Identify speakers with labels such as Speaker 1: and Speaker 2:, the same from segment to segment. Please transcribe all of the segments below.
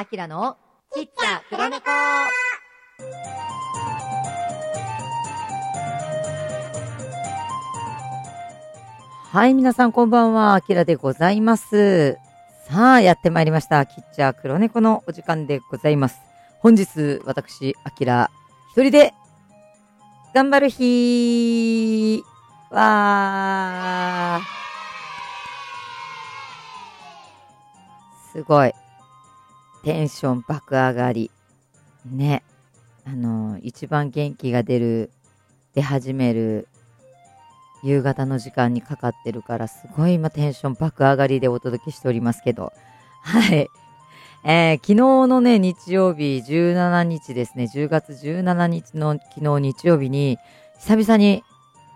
Speaker 1: あきらのちっちゃ黒猫はい、皆さんこんばんは。あきらでございます。さあ、やってまいりました。キッチャー黒猫のお時間でございます。本日、私、あきら、一人で、頑張る日わー。すごい。テンション爆上がり。ね。あの、一番元気が出る、出始める、夕方の時間にかかってるから、すごい今テンション爆上がりでお届けしておりますけど。はい。えー昨日のね、日曜日17日ですね、10月17日の昨日日曜日に、久々に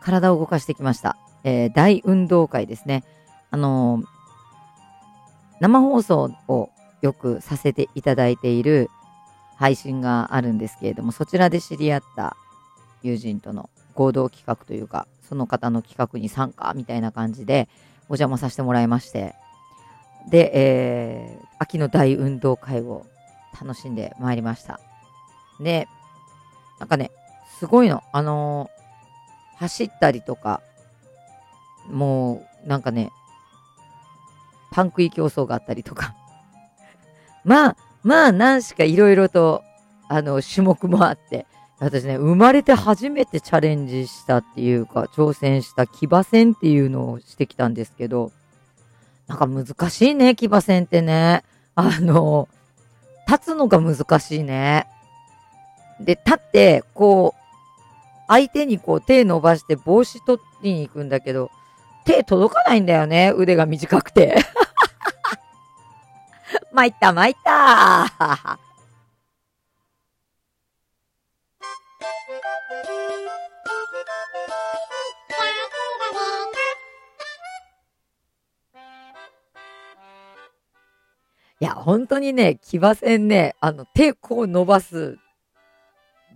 Speaker 1: 体を動かしてきました。えー大運動会ですね。あのー生放送をよくさせていただいている配信があるんですけれども、そちらで知り合った友人との合同企画というか、その方の企画に参加みたいな感じでお邪魔させてもらいまして、で、えー秋の大運動会を楽しんでまいりました。で、なんかね、すごいの。あのー走ったりとか、もう、なんかね、パン食い競争があったりとか。まあ、まあ、何しかいろいろと、あの、種目もあって、私ね、生まれて初めてチャレンジしたっていうか、挑戦した騎馬戦っていうのをしてきたんですけど、なんか難しいね、騎馬戦ってね。あの、立つのが難しいね。で、立って、こう、相手にこう手伸ばして帽子取りに行くんだけど、手届かないんだよね、腕が短くて。参った参ったいや、本当にね、騎馬戦ね、あの、手こう伸ばす、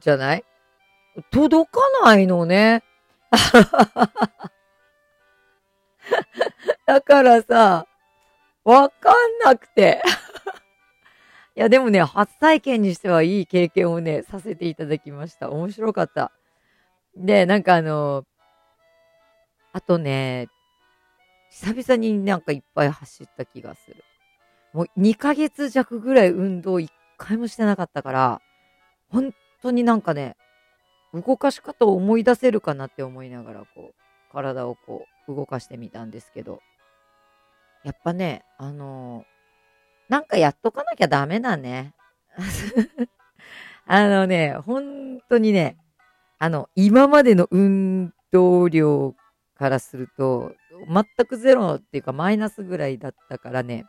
Speaker 1: じゃない？届かないのね。だからさ、わかんなくて。いや、でもね、初体験にしてはいい経験をね、させていただきました。面白かった。で、なんかあの、あとね、久々になんかいっぱい走った気がする。もう2ヶ月弱ぐらい運動1回もしてなかったから、本当になんかね、動かし方を思い出せるかなって思いながら、こう、体をこう、動かしてみたんですけど、やっぱね、あのーなんかやっとかなきゃダメだね。あのね、本当にね、あの、今までの運動量からすると、全くゼロっていうかマイナスぐらいだったからね、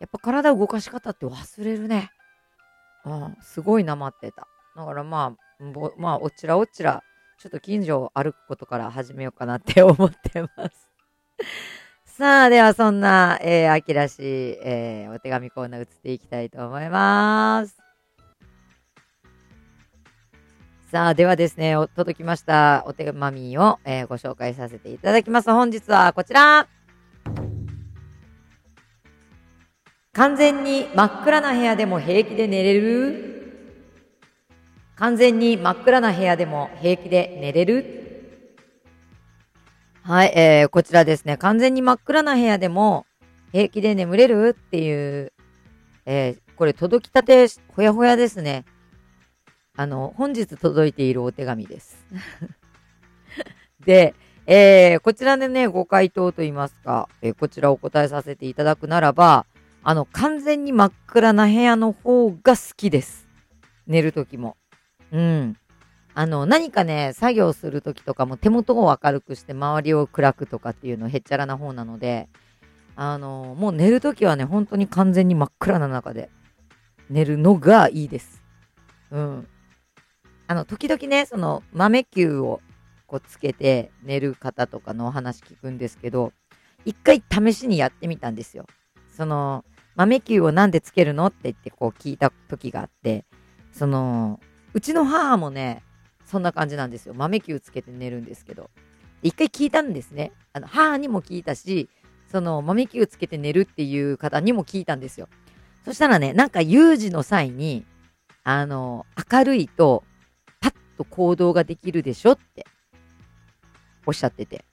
Speaker 1: やっぱ体動かし方って忘れるね。うん、すごいなまってた。だからまあ、まあ、おちらおちら、ちょっと近所を歩くことから始めようかなって思ってます。さあ、ではそんな、えー、秋らしい、えーお手紙コーナー移っていきたいと思います。さあ、ではですね、お届きましたお手紙を、えーご紹介させていただきます。本日はこちら。完全に真っ暗な部屋でも平気で寝れる？完全に真っ暗な部屋でも平気で寝れる？はい、えー、こちらですね。完全に真っ暗な部屋でも平気で眠れる？っていう、えー、これ届きたてほやほやですね。あの、本日届いているお手紙です。で、えー、こちらでね、ご回答といいますか、えーこちらお答えさせていただくならば、あの、完全に真っ暗な部屋の方が好きです。寝るときも。うん。あの、何かね、作業するときとかも手元を明るくして周りを暗くとかっていうのへっちゃらな方なので、あの、もう寝るときはね、本当に完全に真っ暗な中で寝るのがいいです。うん。あの、時々ね、その豆球をこうつけて寝る方とかのお話聞くんですけど、一回試しにやってみたんですよ。その、豆球をなんでつけるのって言ってこう聞いた時があって、その、うちの母もね、そんな感じなんですよ。豆球つけて寝るんですけど。一回聞いたんですね。あの母にも聞いたし、その豆球つけて寝るっていう方にも聞いたんですよ。そしたらね、なんか有事の際に、あの、明るいと、パッと行動ができるでしょっておっしゃってて。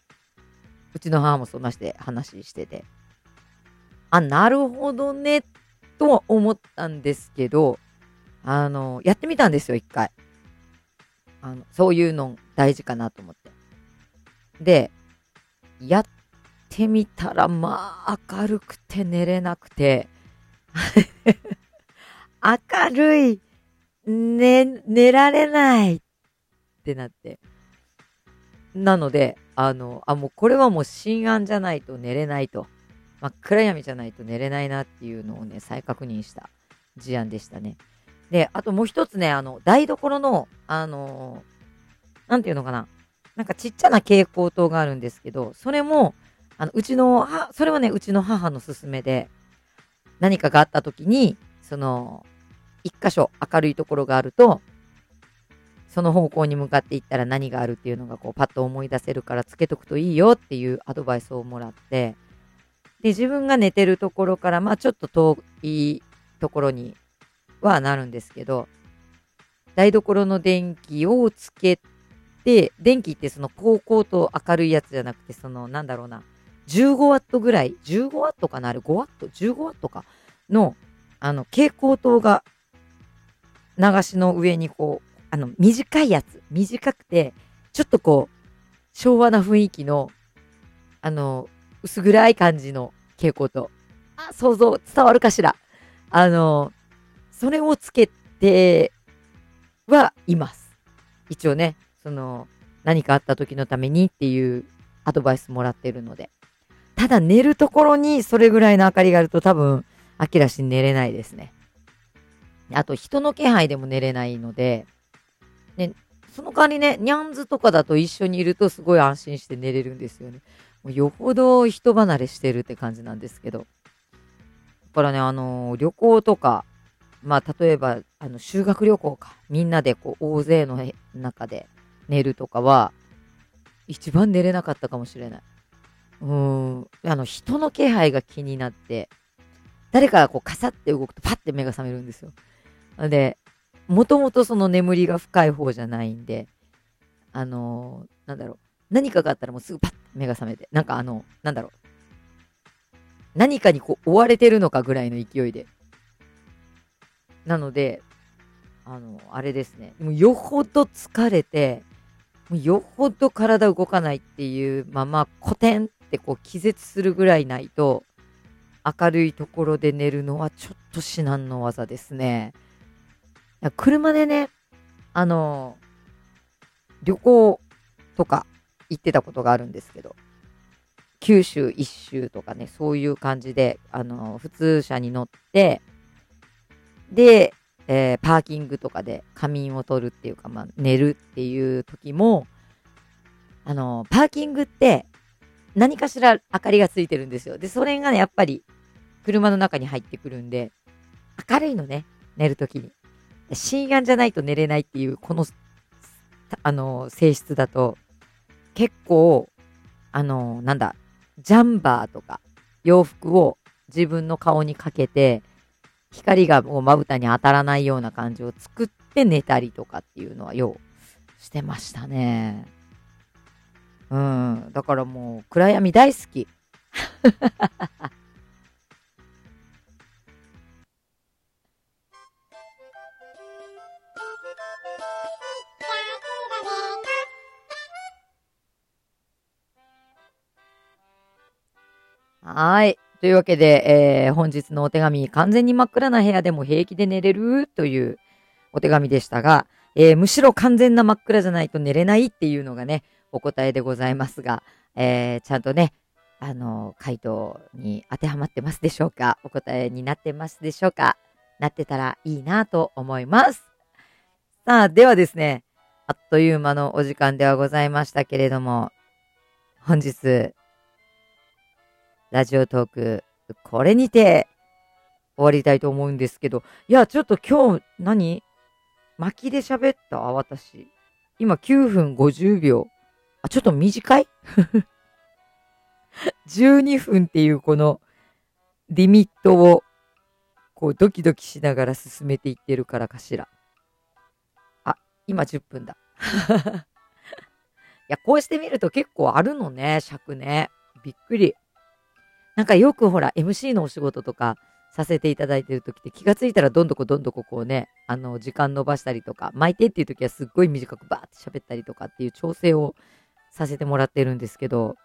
Speaker 1: うちの母もそんなして話してて。あ、なるほどね、とは思ったんですけど、あの、やってみたんですよ、一回。あの、そういうの大事かなと思って。で、やってみたら、まあ、明るくて寝れなくて、明るい、寝、寝られないってなって。なので、あの、あ、もうこれはもう深暗じゃないと寝れないと。真っ暗闇じゃないと寝れないなっていうのをね、再確認した事案でしたね。で、あともう一つね、あの、台所の、あのー、なんていうのかな。なんかちっちゃな蛍光灯があるんですけど、それも、あの、うちの、はそれはね、うちの母の勧めで、何かがあった時に、その、一箇所明るいところがあると、その方向に向かっていったら何があるっていうのがこうパッと思い出せるからつけとくといいよっていうアドバイスをもらって、で、自分が寝てるところから、まあちょっと遠いところにはなるんですけど、台所の電気をつけて、電気ってその高校と明るいやつじゃなくて、そのなんだろうな、15ワットぐらい、15ワットかなあれ5ワット ?15 ワットかの、あの、蛍光灯が流しの上にこう、あの、短いやつ。短くて、ちょっとこう、昭和な雰囲気の、あの、薄暗い感じの蛍光灯。あ、想像伝わるかしら。あの、それをつけてはいます。一応ね、その、何かあった時のためにっていうアドバイスもらってるので。ただ寝るところにそれぐらいの明かりがあると多分、飽きらし寝れないですね。あと人の気配でも寝れないので、ね、その代わりね、ニャンズとかだと一緒にいるとすごい安心して寝れるんですよね。もうよほど人離れしてるって感じなんですけど。だからね、あのー、旅行とか、まあ、例えば、あの、修学旅行か。みんなでこう、大勢の中で寝るとかは、一番寝れなかったかもしれない。うーん、あの、人の気配が気になって、誰かがこう、カサって動くとパッて目が覚めるんですよ。で、もともとその眠りが深い方じゃないんで、あのー、なんだろう、何かがあったらもうすぐパッて目が覚めて、なんかあの、なんだろう、何かにこう追われてるのかぐらいの勢いで。なので、あの、あれですね、もうよほど疲れて、もうよほど体動かないっていうまま、コテンってこう気絶するぐらいないと、明るいところで寝るのはちょっと至難の技ですね。車でね、あの、旅行とか行ってたことがあるんですけど、九州一周とかね、そういう感じで、あの、普通車に乗って、で、えー、パーキングとかで仮眠を取るっていうか、まあ、寝るっていう時も、あの、パーキングって何かしら明かりがついてるんですよ。で、それがね、やっぱり車の中に入ってくるんで、明るいのね、寝るときに。深夜じゃないと寝れないっていう、この、あの、性質だと、結構、あの、なんだ、ジャンバーとか洋服を自分の顔にかけて、光がもうまぶたに当たらないような感じを作って寝たりとかっていうのはようしてましたね。うん。だからもう暗闇大好き。はい。というわけで、えー、本日のお手紙、完全に真っ暗な部屋でも平気で寝れるというお手紙でしたが、えー、むしろ完全な真っ暗じゃないと寝れないっていうのがね、お答えでございますが、えー、ちゃんとね、あの、回答に当てはまってますでしょうか？お答えになってますでしょうか？なってたらいいなと思います。さあ、ではですね、あっという間のお時間ではございましたけれども、本日、ラジオトーク、これにて終わりたいと思うんですけど、いや、ちょっと今日何、巻きで喋った？私。今9分50秒。あ、ちょっと短い ?12 分っていうこのリミットをこうドキドキしながら進めていってるからかしら。あ、今10分だ。いや、こうしてみると結構あるのね、尺ね。びっくり。なんかよくほら、MC のお仕事とかさせていただいてる時って気がついたらどんどこどんどここうね、あの、時間伸ばしたりとか、巻いてっていう時はすっごい短くバーって喋ったりとかっていう調整をさせてもらってるんですけど、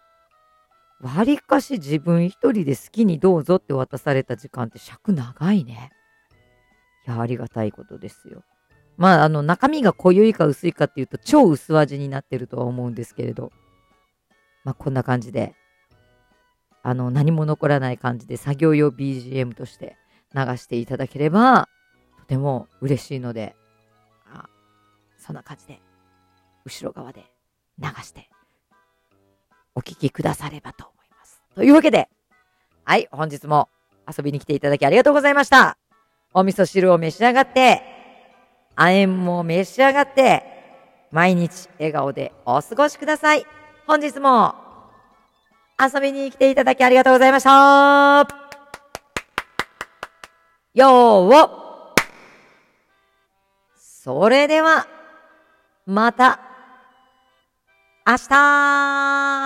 Speaker 1: わりかし自分一人で好きにどうぞって渡された時間って尺長いね。いや、ありがたいことですよ。まあ、あの、中身が濃ゆいか薄いかっていうと超薄味になってるとは思うんですけれど、まあ、こんな感じであの、何も残らない感じで作業用 BGM として流していただければ、とても嬉しいので、あそんな感じで、後ろ側で流して、お聴きくださればと思います。というわけで、はい、本日も遊びに来ていただきありがとうございました。お味噌汁を召し上がって、亜鉛も召し上がって、毎日笑顔でお過ごしください。本日も遊びに来ていただきありがとうございました。よーそれでは、また、明日